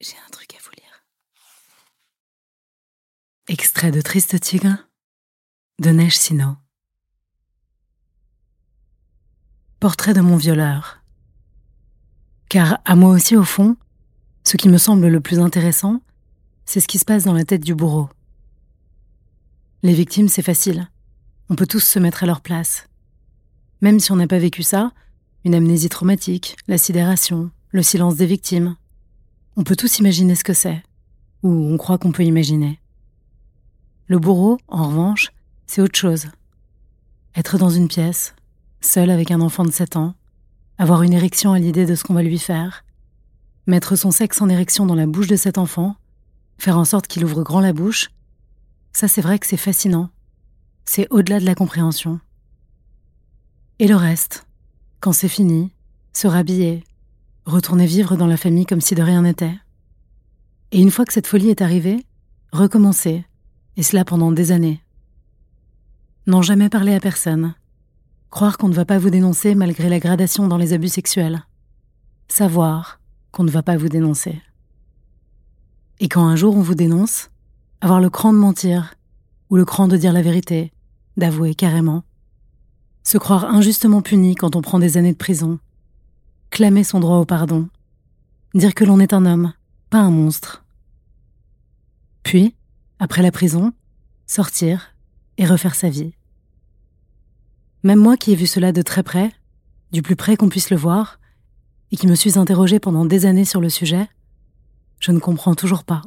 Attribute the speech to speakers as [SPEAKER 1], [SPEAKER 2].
[SPEAKER 1] J'ai un truc à vous lire.
[SPEAKER 2] Extrait de Triste Tigre de Neige Sino. Portrait de mon violeur. Car à moi aussi, au fond, ce qui me semble le plus intéressant, c'est ce qui se passe dans la tête du bourreau. Les victimes, c'est facile. On peut tous se mettre à leur place. Même si on n'a pas vécu ça, une amnésie traumatique, la sidération, le silence des victimes, on peut tous imaginer ce que c'est, ou on croit qu'on peut imaginer. Le bourreau, en revanche, c'est autre chose. Être dans une pièce, seul avec un enfant de 7 ans, avoir une érection à l'idée de ce qu'on va lui faire, mettre son sexe en érection dans la bouche de cet enfant, faire en sorte qu'il ouvre grand la bouche, ça c'est vrai que c'est fascinant. C'est au-delà de la compréhension. Et le reste, quand c'est fini, se rhabiller, retourner vivre dans la famille comme si de rien n'était. Et une fois que cette folie est arrivée, recommencer, et cela pendant des années. N'en jamais parler à personne. Croire qu'on ne va pas vous dénoncer malgré la gradation dans les abus sexuels. Savoir qu'on ne va pas vous dénoncer. Et quand un jour on vous dénonce, avoir le cran de mentir, ou le cran de dire la vérité, d'avouer carrément. Se croire injustement puni quand on prend des années de prison, clamer son droit au pardon, dire que l'on est un homme, pas un monstre. Puis, après la prison, sortir et refaire sa vie. Même moi qui ai vu cela de très près, du plus près qu'on puisse le voir, et qui me suis interrogée pendant des années sur le sujet, je ne comprends toujours pas.